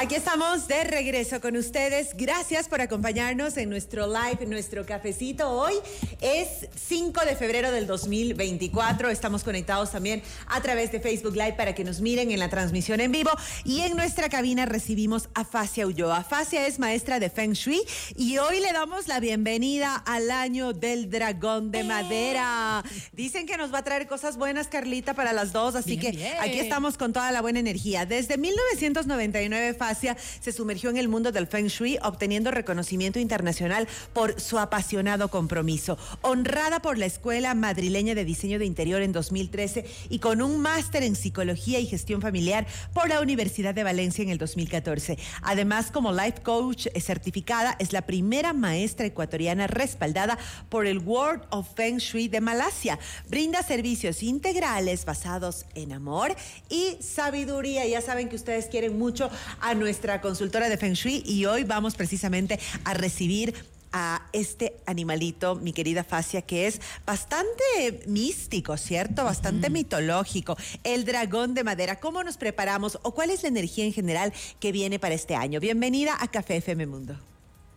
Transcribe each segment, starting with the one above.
Aquí estamos de regreso con ustedes. Gracias por acompañarnos en nuestro live, nuestro cafecito. Hoy es 5 de febrero del 2024. Estamos conectados también a través de Facebook Live para que nos miren en la transmisión en vivo. Y en nuestra cabina recibimos a Facia Ulloa. Facia es maestra de Feng Shui y hoy le damos la bienvenida al año del dragón de madera. Dicen que nos va a traer cosas buenas, Carlita, para las dos. Así Bien, que bien. aquí estamos con toda la buena energía. Desde 1999, Facia se sumergió en el mundo del Feng Shui, obteniendo reconocimiento internacional por su apasionado compromiso. Honrada por la Escuela Madrileña de Diseño de Interior en 2013 y con un máster en Psicología y Gestión Familiar por la Universidad de Valencia en el 2014. Además, como Life Coach certificada, es la primera maestra ecuatoriana respaldada por el World of Feng Shui de Malasia. Brinda servicios integrales basados en amor y sabiduría. Ya saben que ustedes quieren mucho a nuestra consultora de Feng Shui y hoy vamos precisamente a recibir a este animalito, mi querida Facia, que es bastante místico, ¿cierto? Bastante mitológico. El dragón de madera. ¿Cómo nos preparamos o cuál es la energía en general que viene para este año? Bienvenida a Café FM Mundo.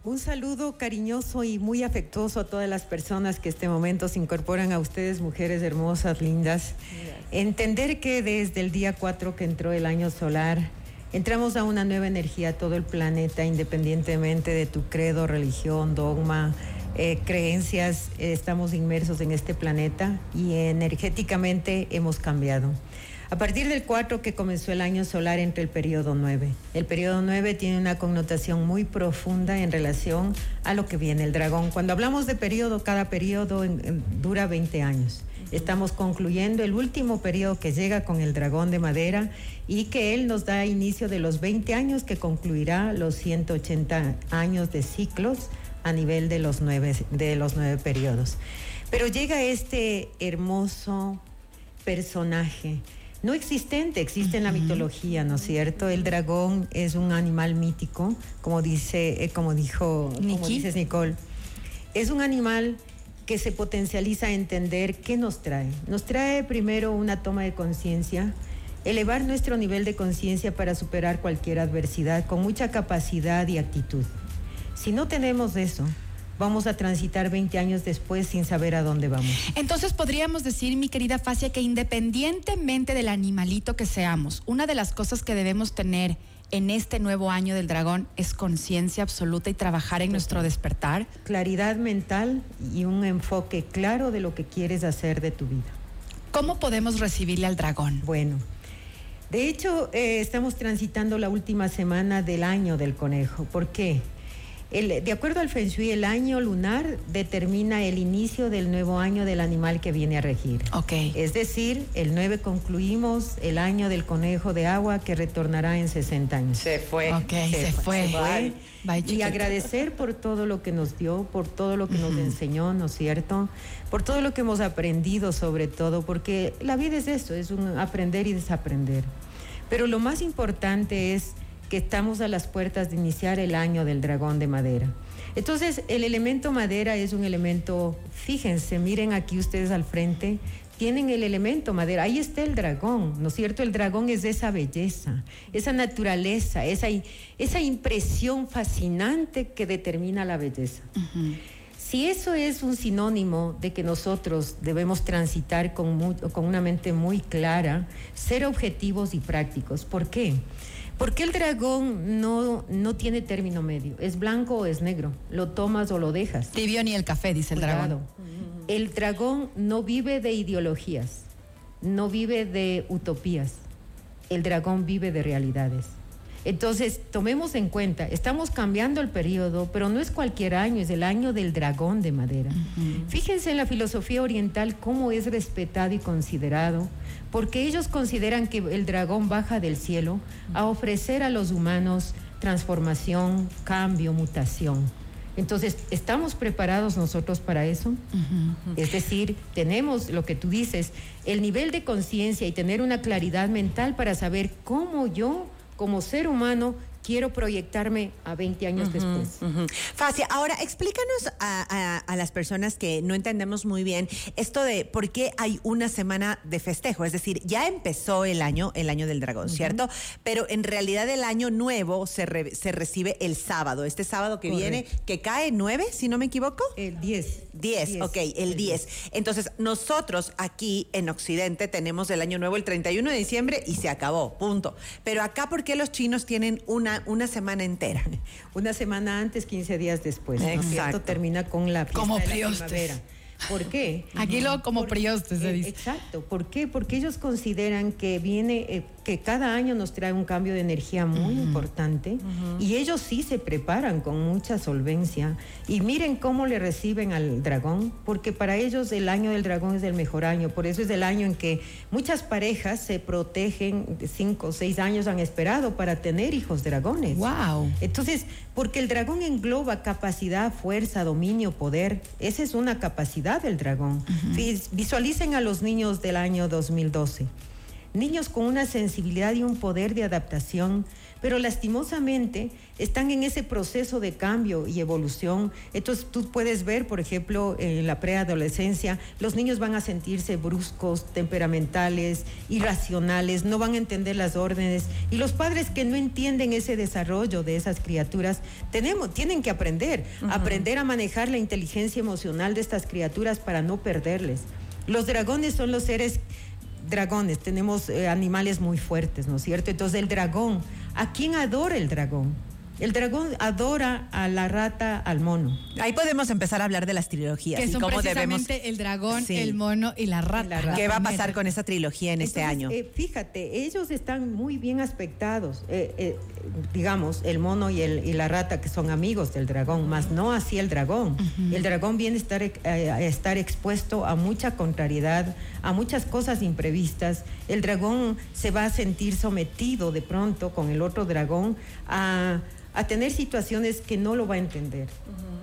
Un saludo cariñoso y muy afectuoso a todas las personas que este momento se incorporan a ustedes, mujeres hermosas, lindas. Entender que desde el día 4 que entró el año solar, entramos a una nueva energía, todo el planeta, independientemente de tu credo, religión, dogma, eh, creencias, eh, estamos inmersos en este planeta y energéticamente hemos cambiado. A partir del 4 que comenzó el año solar entre el periodo 9. El periodo 9 tiene una connotación muy profunda en relación a lo que viene el dragón. Cuando hablamos de periodo, cada periodo dura 20 años. Estamos concluyendo el último periodo que llega con el dragón de madera y que él nos da inicio de los 20 años que concluirá los 180 años de ciclos a nivel de los nueve, de los nueve periodos. Pero llega este hermoso personaje, no existente, existe en la mitología, ¿no es cierto? El dragón es un animal mítico, como dice, eh, como dijo, como dices Nicole. Es un animal que se potencializa a entender qué nos trae. Nos trae primero una toma de conciencia, elevar nuestro nivel de conciencia para superar cualquier adversidad con mucha capacidad y actitud. Si no tenemos eso, vamos a transitar 20 años después sin saber a dónde vamos. Entonces podríamos decir, mi querida Facia, que independientemente del animalito que seamos, una de las cosas que debemos tener en este nuevo año del dragón es conciencia absoluta y trabajar en nuestro despertar. Claridad mental y un enfoque claro de lo que quieres hacer de tu vida. ¿Cómo podemos recibirle al dragón? Bueno, de hecho, eh, estamos transitando la última semana del año del conejo. ¿Por qué? El- de acuerdo al Feng Shui, el año lunar determina el inicio del nuevo año del animal que viene a regir. Ok. Es decir, el 9 concluimos el año del conejo de agua que retornará en 60 años. Se fue. Ok, se fue. Bye. Bye, y agradecer por todo lo que nos dio, por todo lo que nos enseñó, ¿no es cierto? Por todo lo que hemos aprendido sobre todo, porque la vida es eso, es un aprender y desaprender. Pero lo más importante es que estamos a las puertas de iniciar el año del dragón de madera. Entonces, el elemento madera es un elemento, fíjense, miren aquí ustedes al frente, tienen el elemento madera, ahí está el dragón, ¿no es cierto? El dragón es esa belleza, esa naturaleza, esa, esa impresión fascinante que determina la belleza. Si eso es un sinónimo de que nosotros debemos transitar con, con una mente muy clara, ser objetivos y prácticos. ¿Por qué? Porque el dragón no, no tiene término medio. Es blanco o es negro. Lo tomas o lo dejas. Tibio ni el café, dice el Cuidado. dragón. El dragón no vive de ideologías, no vive de utopías. El dragón vive de realidades. Entonces, tomemos en cuenta, estamos cambiando el periodo, pero no es cualquier año, es el año del dragón de madera. Fíjense en la filosofía oriental cómo es respetado y considerado, porque ellos consideran que el dragón baja del cielo a ofrecer a los humanos transformación, cambio, mutación. Entonces, ¿estamos preparados nosotros para eso? Es decir, tenemos lo que tú dices, el nivel de conciencia y tener una claridad mental para saber cómo yo, como ser humano, quiero proyectarme a 20 años después. Facia, ahora explícanos a, las personas que no entendemos muy bien esto de por qué hay una semana de festejo. Es decir, ya empezó el año, el año del dragón, ¿cierto? Pero en realidad el año nuevo se, se recibe el sábado, este sábado que viene, que cae 9, si no me equivoco. El 10. 10, ok, el 10. Entonces, nosotros aquí en Occidente tenemos el año nuevo el 31 de diciembre y se acabó, punto. Pero acá, ¿por qué los chinos tienen una, una semana entera? Una semana antes, 15 días después. Exacto. Termina con la fiesta Como de la primavera. ¿Por qué? Aquí lo como priostes se eh, dice. Exacto. ¿Por qué? Porque ellos consideran que viene, eh, que cada año nos trae un cambio de energía muy importante y ellos sí se preparan con mucha solvencia. Y miren cómo le reciben al dragón, porque para ellos el año del dragón es el mejor año. Por eso es el año en que muchas parejas se protegen, cinco o seis años han esperado para tener hijos dragones. ¡Wow! Entonces, porque el dragón engloba capacidad, fuerza, dominio, poder. Esa es una capacidad del dragón. Visualicen a los niños del año 2012. Niños con una sensibilidad y un poder de adaptación pero lastimosamente están en ese proceso de cambio y evolución. Entonces tú puedes ver, por ejemplo, en la preadolescencia, los niños van a sentirse bruscos, temperamentales, irracionales, no van a entender las órdenes y los padres que no entienden ese desarrollo de esas criaturas, tenemos, tienen que aprender, aprender a manejar la inteligencia emocional de estas criaturas para no perderles. Los dragones son los seres dragones, tenemos eh, animales muy fuertes, ¿no es cierto? Entonces el dragón ¿A quién adora el dragón? El dragón adora a la rata, al mono. Ahí podemos empezar a hablar de las trilogías. Que son precisamente el dragón, el mono y la rata. ¿Qué va a pasar con esa trilogía en este año? Eh, fíjate, ellos están muy bien aspectados. Eh, eh, digamos, el mono y, el, y la rata que son amigos del dragón, más no así el dragón. El dragón viene a estar, a estar expuesto a mucha contrariedad, a muchas cosas imprevistas. El dragón se va a sentir sometido de pronto con el otro dragón a a tener situaciones que no lo va a entender.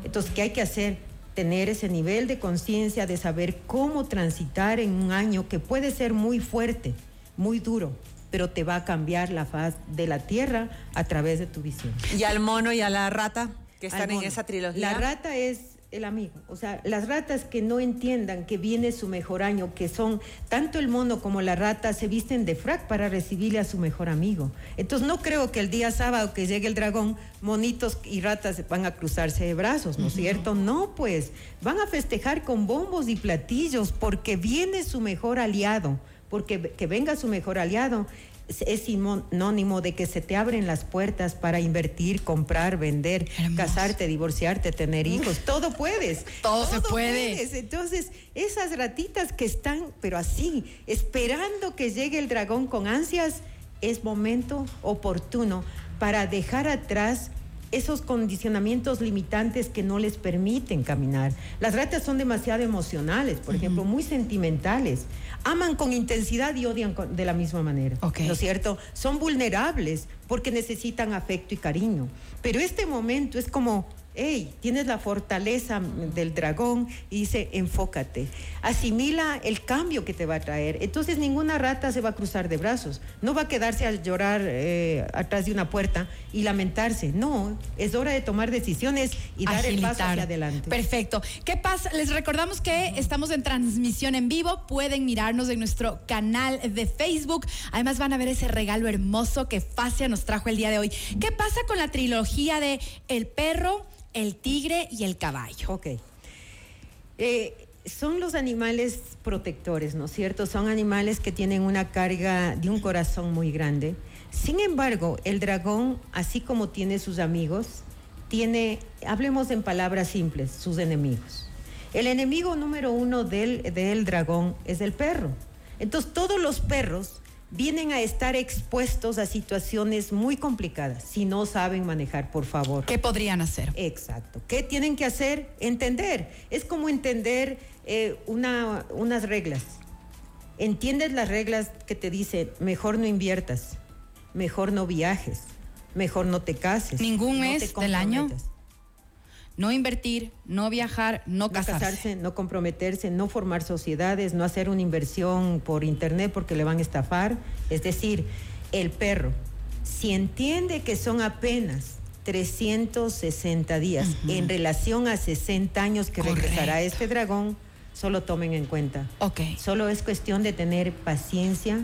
Entonces, ¿qué hay que hacer? Tener ese nivel de conciencia de saber cómo transitar en un año que puede ser muy fuerte, muy duro, pero te va a cambiar la faz de la tierra a través de tu visión. ¿Y al mono y a la rata que están en esa trilogía? La rata es el amigo. O sea, las ratas que no entiendan que viene su mejor año, que son tanto el mono como la rata, se visten de frac para recibirle a su mejor amigo. Entonces no creo que el día sábado que llegue el dragón, monitos y ratas van a cruzarse de brazos, ¿no es cierto? No, pues van a festejar con bombos y platillos porque viene su mejor aliado porque que venga su mejor aliado es sinónimo de que se te abren las puertas para invertir, comprar, vender, casarte, divorciarte, tener hijos. Todo puedes. Todo, se puede. Entonces, esas ratitas que están, pero así, esperando que llegue el dragón con ansias, es momento oportuno para dejar atrás esos condicionamientos limitantes que no les permiten caminar. Las ratas son demasiado emocionales, por ejemplo, muy sentimentales. Aman con intensidad y odian de la misma manera. ¿No es cierto? Son vulnerables porque necesitan afecto y cariño. Pero este momento es como hey, tienes la fortaleza del dragón y dice, enfócate, asimila el cambio que te va a traer. Entonces ninguna rata se va a cruzar de brazos, no va a quedarse a llorar eh, atrás de una puerta y lamentarse. No, es hora de tomar decisiones y dar el paso hacia adelante. Perfecto. ¿Qué pasa? Les recordamos que estamos en transmisión en vivo, pueden mirarnos en nuestro canal de Facebook. Además van a ver ese regalo hermoso que Facia nos trajo el día de hoy. ¿Qué pasa con la trilogía de El perro? El tigre y el caballo. Ok. Eh, son los animales protectores, ¿no es cierto? Son animales que tienen una carga de un corazón muy grande. Sin embargo, el dragón, así como tiene sus amigos, tiene, hablemos en palabras simples, sus enemigos. El enemigo número uno del, del dragón es el perro. Entonces, todos los perros vienen a estar expuestos a situaciones muy complicadas si no saben manejar, por favor. ¿Qué podrían hacer? Exacto. ¿Qué tienen que hacer? Entender. Es como entender eh, una, unas reglas. Entiendes las reglas que te dicen, mejor no inviertas, mejor no viajes, mejor no te cases. ¿Ningún mes del año? No invertir, no viajar, no casarse. No casarse, no comprometerse, no formar sociedades, no hacer una inversión por internet porque le van a estafar. Es decir, el perro. Si entiende que son apenas 360 días en relación a 60 años que regresará este dragón, solo tomen en cuenta. Ok. Solo es cuestión de tener paciencia,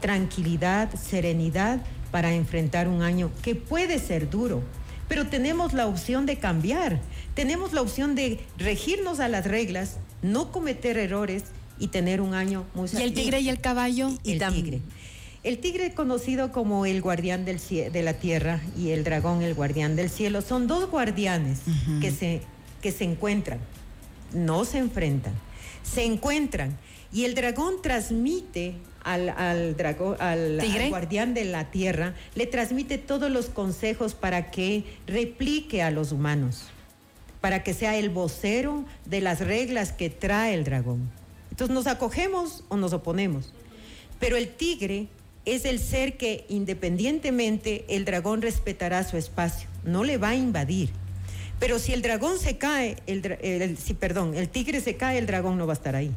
tranquilidad, serenidad para enfrentar un año que puede ser duro, pero tenemos la opción de cambiar, tenemos la opción de regirnos a las reglas, no cometer errores y tener un año muy ¿Y el tigre y el caballo? el tigre. El tigre conocido como el guardián del de la tierra y el dragón el guardián del cielo son dos guardianes que, se, que se encuentran, no se enfrentan, se encuentran y el dragón transmite al, al, dragón, al, al guardián de la tierra, le transmite todos los consejos para que replique a los humanos, para que sea el vocero de las reglas que trae el dragón. Entonces nos acogemos o nos oponemos. Pero el tigre es el ser que independientemente el dragón respetará su espacio, no le va a invadir. Pero si el dragón se cae, el, si, perdón, el tigre se cae, el dragón no va a estar ahí.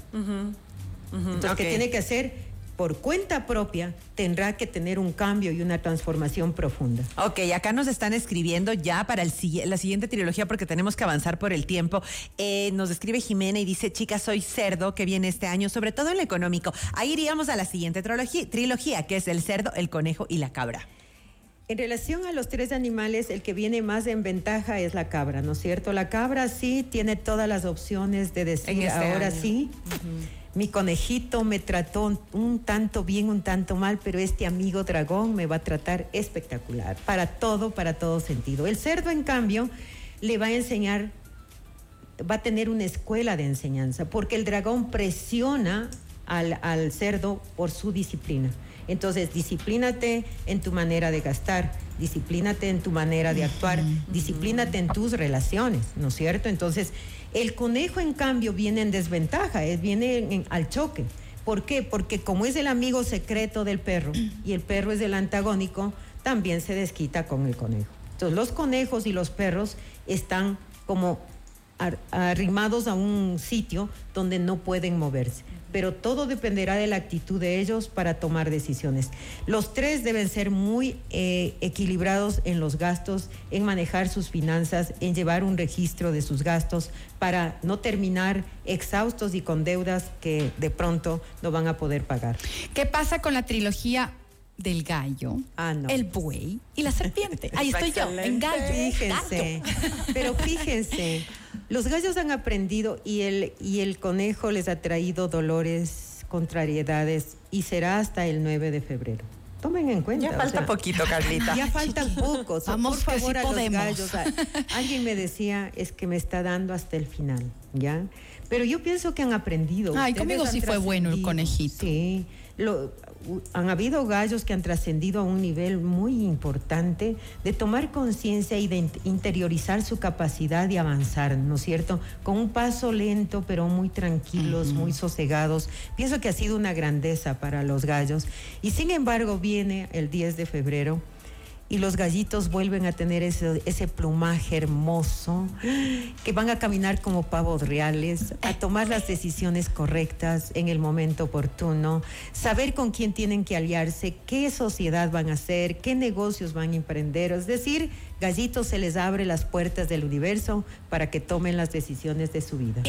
Entonces, ¿qué tiene que hacer? Por cuenta propia tendrá que tener un cambio y una transformación profunda. Ok, acá nos están escribiendo ya para el, la siguiente trilogía porque tenemos que avanzar por el tiempo. Eh, nos escribe Jimena y dice, chica, soy cerdo que viene este año, sobre todo en lo económico. Ahí iríamos a la siguiente trilogía, trilogía que es el cerdo, el conejo y la cabra. En relación a los tres animales, el que viene más en ventaja es la cabra, ¿no es cierto? La cabra sí tiene todas las opciones de decir este ahora sí mi conejito me trató un tanto bien, un tanto mal, pero este amigo dragón me va a tratar espectacular, para todo, para todo sentido. El cerdo, en cambio, le va a enseñar, va a tener una escuela de enseñanza, porque el dragón presiona al, al cerdo por su disciplina. Entonces, disciplínate en tu manera de gastar, disciplínate en tu manera de actuar, disciplínate en tus relaciones, ¿no es cierto? Entonces, el conejo, en cambio, viene en desventaja, es, viene al choque. ¿Por qué? Porque como es el amigo secreto del perro y el perro es el antagónico, también se desquita con el conejo. Entonces, los conejos y los perros están como arrimados a un sitio donde no pueden moverse pero todo dependerá de la actitud de ellos para tomar decisiones. Los tres deben ser muy eh, equilibrados en los gastos, en manejar sus finanzas, en llevar un registro de sus gastos para no terminar exhaustos y con deudas que de pronto no van a poder pagar. ¿Qué pasa con la trilogía del gallo, ah, el buey y la serpiente. Ahí estoy yo, en gallo. Fíjense, pero fíjense, los gallos han aprendido y el, y el conejo les ha traído dolores, contrariedades y será hasta el 9 de febrero. Tomen en cuenta. Ya falta poquito, Carlita. Ya falta poco. Vamos, por favor, a los gallos. alguien me decía, es que me está dando hasta el final, ¿ya? Pero yo pienso que han aprendido. Ay, conmigo sí fue bueno el conejito. Sí. Lo, han habido gallos que han trascendido a un nivel muy importante de tomar conciencia y de interiorizar su capacidad de avanzar, ¿no es cierto? Con un paso lento, pero muy tranquilos, muy sosegados. Pienso que ha sido una grandeza para los gallos. Y sin embargo, viene el 10 de febrero y los gallitos vuelven a tener ese, ese plumaje hermoso, que van a caminar como pavos reales, a tomar las decisiones correctas en el momento oportuno, saber con quién tienen que aliarse, qué sociedad van a hacer, qué negocios van a emprender, es decir, gallitos se les abre las puertas del universo para que tomen las decisiones de su vida.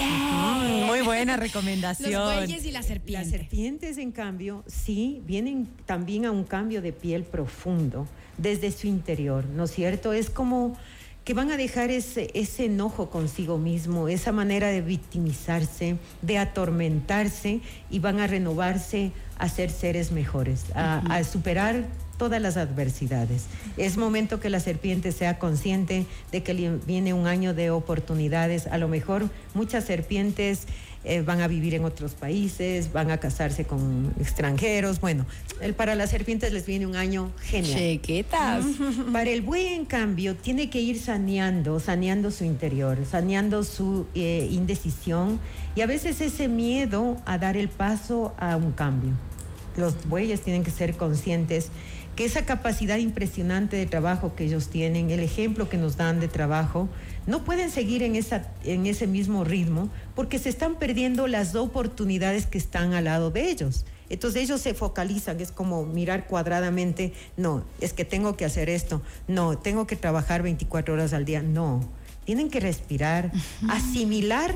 Muy buena recomendación. Los bueyes y las serpientes. Las serpientes, en cambio, sí, vienen también a un cambio de piel profundo desde su interior, ¿no es cierto? Es como que van a dejar ese, ese enojo consigo mismo, esa manera de victimizarse, de atormentarse y van a renovarse a ser seres mejores, a, superar todas las adversidades. Es momento que la serpiente sea consciente de que viene un año de oportunidades. A lo mejor muchas serpientes eh, van a vivir en otros países, van a casarse con extranjeros. Bueno, el, para las serpientes les viene un año genial. Chequetas. Para el buey, en cambio, tiene que ir saneando, saneando su interior, saneando su eh, indecisión y a veces ese miedo a dar el paso a un cambio. Los bueyes tienen que ser conscientes que esa capacidad impresionante de trabajo que ellos tienen, el ejemplo que nos dan de trabajo, no pueden seguir en, esa, en ese mismo ritmo porque se están perdiendo las oportunidades que están al lado de ellos. Entonces ellos se focalizan, es como mirar cuadradamente, no, es que tengo que hacer esto, no, tengo que trabajar 24 horas al día, no, tienen que respirar, asimilar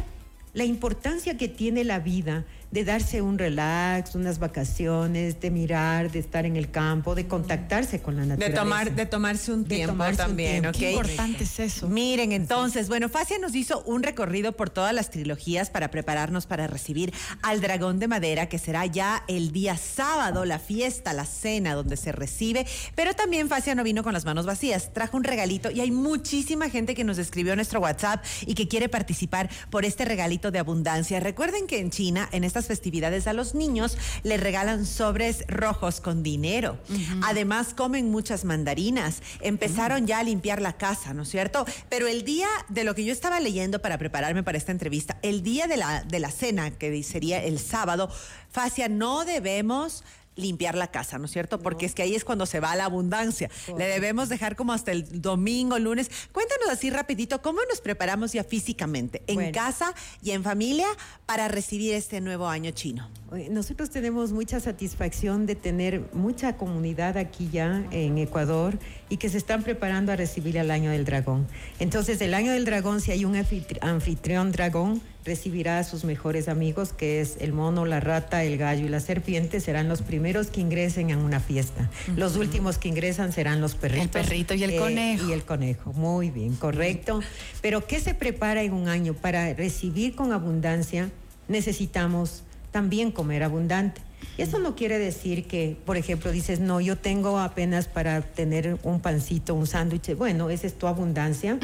la importancia que tiene la vida de darse un relax, unas vacaciones, de mirar, de estar en el campo, de contactarse con la naturaleza. De, tomar, de tomarse un tiempo también, ¿ok? Qué importante es eso. Miren, entonces, bueno, Facia nos hizo un recorrido por todas las trilogías para prepararnos para recibir al dragón de madera, que será ya el día sábado, la fiesta, la cena donde se recibe, pero también Facia no vino con las manos vacías, trajo un regalito y hay muchísima gente que nos escribió a nuestro WhatsApp y que quiere participar por este regalito de abundancia. Recuerden que en China, en estas festividades a los niños les regalan sobres rojos con dinero. Además comen muchas mandarinas. Empezaron ya a limpiar la casa, ¿no es cierto? Pero el día de lo que yo estaba leyendo para prepararme para esta entrevista, el día de la, de la cena, que sería el sábado, Facia, no debemos limpiar la casa, ¿no es cierto? Porque es que ahí es cuando se va la abundancia. Le debemos dejar como hasta el domingo, lunes. Cuéntanos así rapidito, ¿cómo nos preparamos ya físicamente, en casa y en familia, para recibir este nuevo año chino? Nosotros tenemos mucha satisfacción de tener mucha comunidad aquí ya en Ecuador y que se están preparando a recibir el año del dragón. Entonces, el año del dragón, si hay un anfitrión dragón, recibirá a sus mejores amigos, que es el mono, la rata, el gallo y la serpiente, serán los primeros que ingresen a una fiesta. Los últimos que ingresan serán los perritos. El perrito y el eh, conejo. Y el conejo, muy bien, correcto. Pero ¿qué se prepara en un año? Para recibir con abundancia necesitamos también comer abundante. Eso no quiere decir que, por ejemplo, dices, no, yo tengo apenas para tener un pancito, un sándwich. Bueno, esa es tu abundancia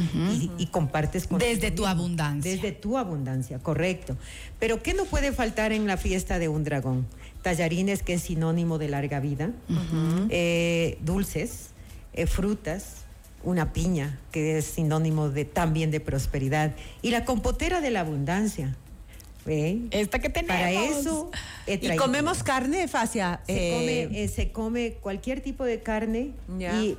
y, compartes con... Desde tu abundancia. Desde tu abundancia, correcto. Pero ¿qué no puede faltar en la fiesta de un dragón? Tallarines, que es sinónimo de larga vida, eh, dulces, eh, frutas, una piña, que es sinónimo de, también de prosperidad, y la compotera de la abundancia esta que tenemos. Para eso. ¿Y comemos carne, Facia? Se, come, eh, se come cualquier tipo de carne,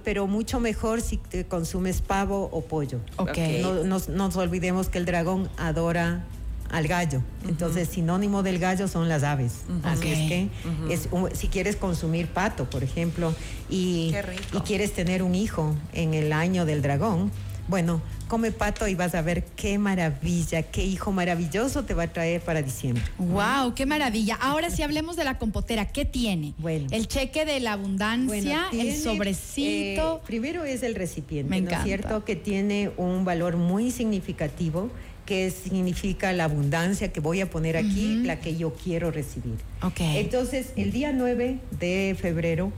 pero mucho mejor si te consumes pavo o pollo. Okay. No nos, olvidemos que el dragón adora al gallo. Entonces, sinónimo del gallo son las aves. Así es que es si quieres consumir pato, por ejemplo, y, y quieres tener un hijo en el año del dragón, bueno, come pato y vas a ver qué maravilla, qué hijo maravilloso te va a traer para diciembre. Wow, qué maravilla. Ahora sí hablemos de la compotera, ¿qué tiene? Bueno. El cheque de la abundancia, el sobrecito. Eh, primero es el recipiente, ¿no es cierto? Que tiene un valor muy significativo que significa la abundancia que voy a poner aquí, la que yo quiero recibir. Okay. Entonces, el día 9 de febrero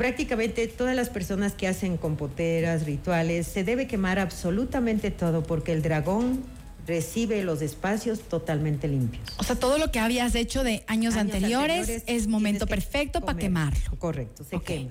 prácticamente todas las personas que hacen compoteras, rituales, se debe quemar absolutamente todo porque el dragón recibe los espacios totalmente limpios. O sea, todo lo que habías hecho de años, anteriores, es momento perfecto para quemarlo. Correcto, se quema.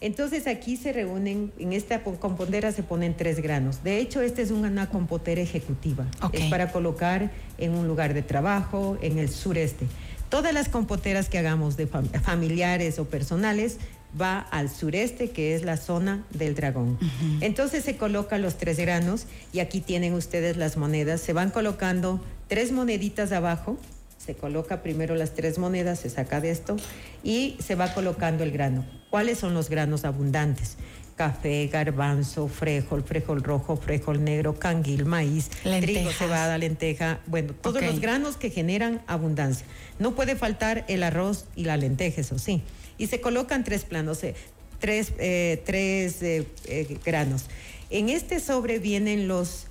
Entonces aquí se reúnen, en esta compotera se ponen tres granos. De hecho, esta es una compotera ejecutiva. Es para colocar en un lugar de trabajo, en el sureste. Todas las compoteras que hagamos de familiares o personales va al sureste, que es la zona del dragón. Entonces se colocan los tres granos y aquí tienen ustedes las monedas. Se van colocando tres moneditas abajo. Se coloca primero las tres monedas, se saca de esto y se va colocando el grano. ¿Cuáles son los granos abundantes? Café, garbanzo, frijol, frijol rojo, frijol negro, canguil, maíz, trigo, cebada, lenteja. Bueno, todos los granos que generan abundancia. No puede faltar el arroz y la lenteja, eso sí y se colocan tres planos, eh, tres, eh, tres eh, granos. En este sobre vienen los,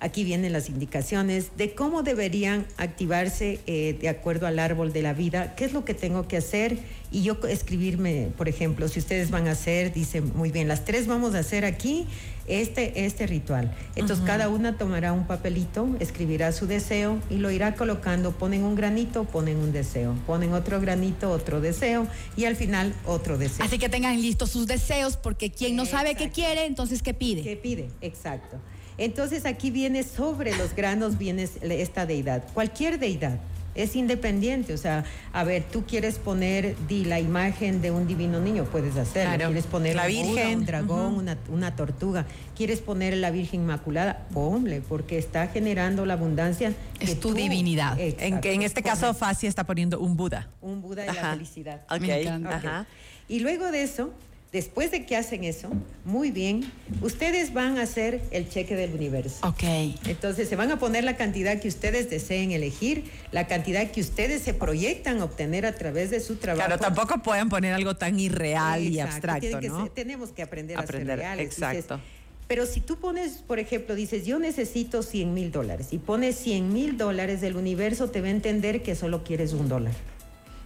aquí vienen las indicaciones de cómo deberían activarse de acuerdo al árbol de la vida, qué es lo que tengo que hacer y yo escribirme, por ejemplo, si ustedes van a hacer, dice muy bien, las tres vamos a hacer aquí este, este ritual. Entonces cada una tomará un papelito, escribirá su deseo y lo irá colocando, ponen un granito, ponen un deseo, ponen otro granito, otro deseo y al final otro deseo. Así que tengan listos sus deseos porque quien no sabe qué quiere, entonces ¿qué pide? ¿Qué pide? Exacto. Entonces aquí viene sobre los granos, viene esta deidad, cualquier deidad es independiente. O sea, a ver, tú quieres poner di, la imagen de un divino niño, puedes hacerlo. Claro. Quieres poner La Buda, Virgen. un dragón, una, una tortuga. Quieres poner la Virgen Inmaculada, ponle, porque está generando la abundancia. Es que tu tú- divinidad. En, Exacto, que en este caso. Facia está poniendo un Buda. un Buda de la felicidad. Me encanta. Ajá. Y luego de eso, después de que hacen eso, muy bien, ustedes van a hacer el cheque del universo. Ok. Entonces se van a poner la cantidad que ustedes deseen elegir, la cantidad que ustedes se proyectan obtener a través de su trabajo. Claro, tampoco pueden poner algo tan irreal y abstracto, que ¿no? ser- tenemos que aprender, Aprender, a ser reales. exacto. Dices, pero si tú pones, por ejemplo, dices, yo necesito 100 mil dólares y pones 100 mil dólares, el universo te va a entender que solo quieres un dólar.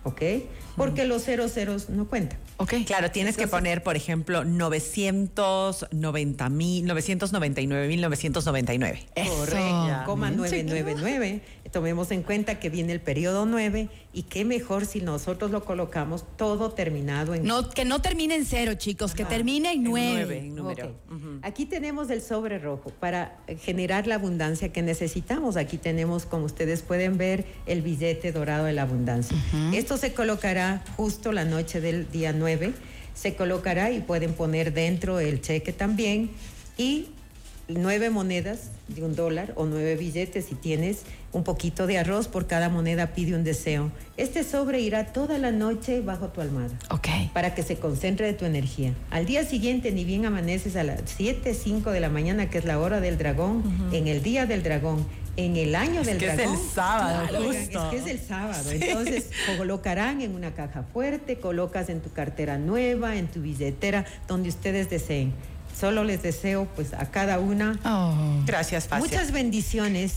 ¿Ok? Porque los ceros ceros no cuentan. Ok. Claro, tienes que Entonces- poner, por ejemplo, 990 mil, 999 mil 999. Eso. Correcto, coma Mm. 999. Tomemos en cuenta que viene el periodo 9 y qué mejor si nosotros lo colocamos todo terminado en No, que no termine en cero, chicos, que termine en En nueve. nueve, en número. Ok. Aquí tenemos el sobre rojo para eh, generar la abundancia que necesitamos. Aquí tenemos, como ustedes pueden ver, el billete dorado de la abundancia. Esto se colocará justo la noche del día 9. Se colocará y pueden poner dentro el cheque también. Y nueve monedas de un dólar o nueve billetes si tienes un poquito de arroz por cada moneda pide un deseo. Este sobre irá toda la noche bajo tu almohada Ok. para que se concentre de tu energía. Al día siguiente, ni bien amaneces a las 7, 5 de la mañana, que es la hora del dragón, en el día del dragón, en el año del que es dragón. el sábado, justo. es que es el sábado. Entonces, colocarán en una caja fuerte, colocas en tu cartera nueva, en tu billetera, donde ustedes deseen. Solo les deseo, pues, a cada una Oh. Gracias, Facia. muchas bendiciones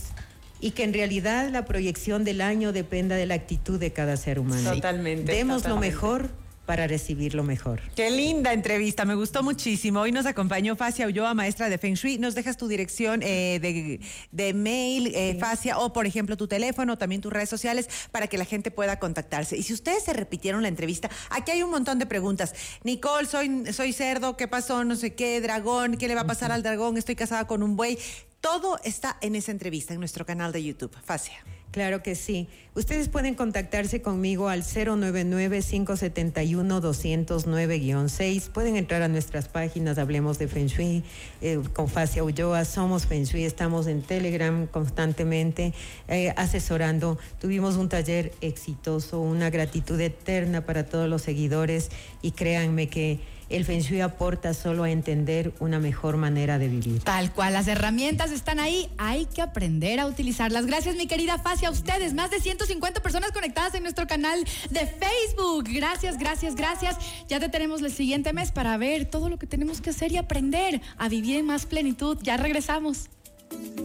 y que en realidad la proyección del año dependa de la actitud de cada ser humano. Totalmente, Demos lo mejor para recibir lo mejor. Qué linda entrevista, me gustó muchísimo. Hoy nos acompañó Facia Ulloa, maestra de Feng Shui. Nos dejas tu dirección eh, de, de mail, eh, Facia, o por ejemplo tu teléfono, también tus redes sociales, para que la gente pueda contactarse. Y si ustedes se repitieron la entrevista, aquí hay un montón de preguntas. Nicole, soy, soy cerdo, ¿qué pasó? No sé qué, dragón, ¿qué le va a pasar al dragón? Estoy casada con un buey. Todo está en esa entrevista, en nuestro canal de YouTube. Facia. Claro que sí. Ustedes pueden contactarse conmigo al 099-571-209-6. Pueden entrar a nuestras páginas, hablemos de Feng Shui, eh, con Facia Ulloa, somos Feng Shui, estamos en Telegram constantemente eh, asesorando. Tuvimos un taller exitoso, una gratitud eterna para todos los seguidores y créanme que el Feng Shui aporta solo a entender una mejor manera de vivir. Tal cual, las herramientas están ahí, hay que aprender a utilizarlas. Gracias, mi querida Facia, a ustedes. Más de 150 personas conectadas en nuestro canal de Facebook. Gracias, gracias, gracias. Ya te tenemos el siguiente mes para ver todo lo que tenemos que hacer y aprender a vivir en más plenitud. Ya regresamos.